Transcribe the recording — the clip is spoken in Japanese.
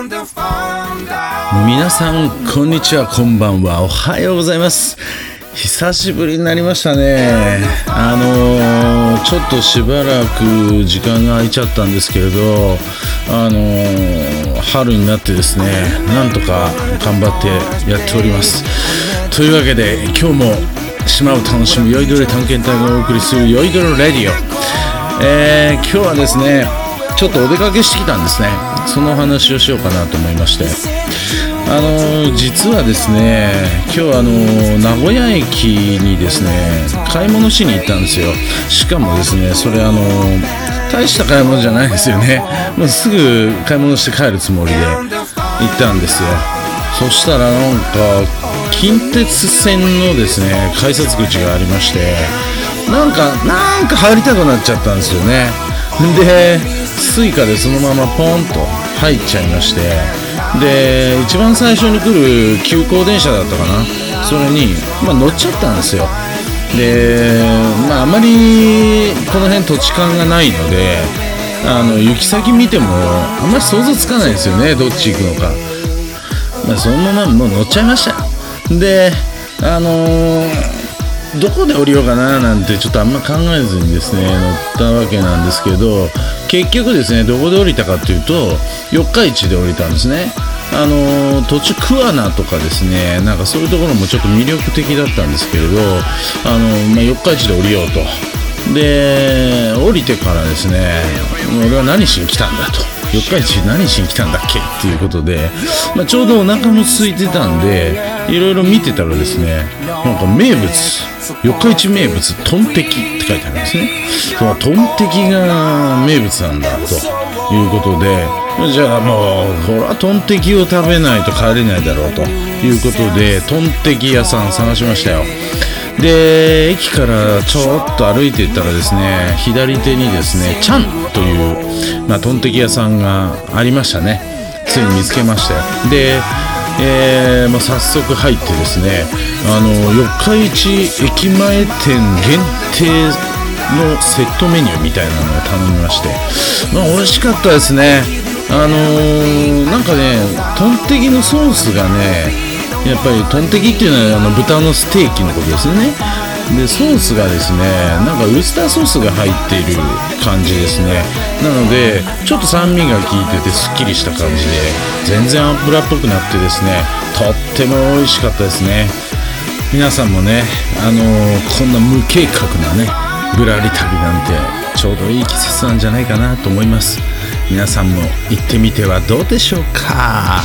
皆さんこんにちはこんばんは。おはようございます。久しぶりになりましたね。あのー、ちょっとしばらく時間が空いちゃったんですけれどあのー、春になってですねなんとか頑張ってやっております。というわけで今日も島を楽しむ酔いどれ探検隊がお送りする酔いどれレディオ。えー、今日はですねちょっとお出かけしてきたんですね。その話をしようかなと思いまして。あの実はですね今日あの名古屋駅にですね買い物しに行ったんですよ。しかもですねそれあの大した買い物じゃないですよね。もうすぐ買い物して帰るつもりで行ったんですよ。そしたらなんか近鉄線のですね改札口がありましてなんかなんか入りたくなっちゃったんですよね。で suica でそのままポンと入っちゃいましてで一番最初に来る急行電車だったかな。それに、まあ、乗っちゃったんですよ。で、まあ、あまりこの辺土地勘がないのであの行き先見てもあんまり想像つかないですよね。どっち行くのか、まあ、そのままもう乗っちゃいました。であのーどこで降りようかななんてちょっとあんま考えずにですね乗ったわけなんですけど結局ですねどこで降りたかっていうと四日市で降りたんですね。あの途中桑名とかですねなんかそういうところもちょっと魅力的だったんですけれどあの、まあ、四日市で降りようと。で降りてからですね俺は何しに来たんだと。四日市何しに来たんだっけ？っていうことで、まあ、ちょうどお腹も空いてたんでいろいろ見てたらですねなんか名物四日市名物トンテキって書いてあるんですね。そのトンテキが名物なんだということでじゃあもうこれはトンテキを食べないと帰れないだろうと。いうことでトンテキ屋さん探しましたよ。で駅からちょっと歩いていったらですね左手にですねチャンという、まあ、トンテキ屋さんがありましたね。ついに見つけましたよ。でえーまあ、早速入ってですねあの四日市駅前店限定のセットメニューみたいなのを頼みまして、まあ、美味しかったですね。あのー、なんかねトンテキのソースがねやっぱりトンテキっていうのはあの豚のステーキのことですよね。でソースがですねなんかウスターソースが入っている感じですね。なのでちょっと酸味が効いててすっきりした感じで全然油っぽくなってですねとっても美味しかったですね。皆さんもねあのー、こんな無計画なねぶらり旅なんてちょうどいい季節なんじゃないかなと思います。皆さんも行ってみてはどうでしょうか。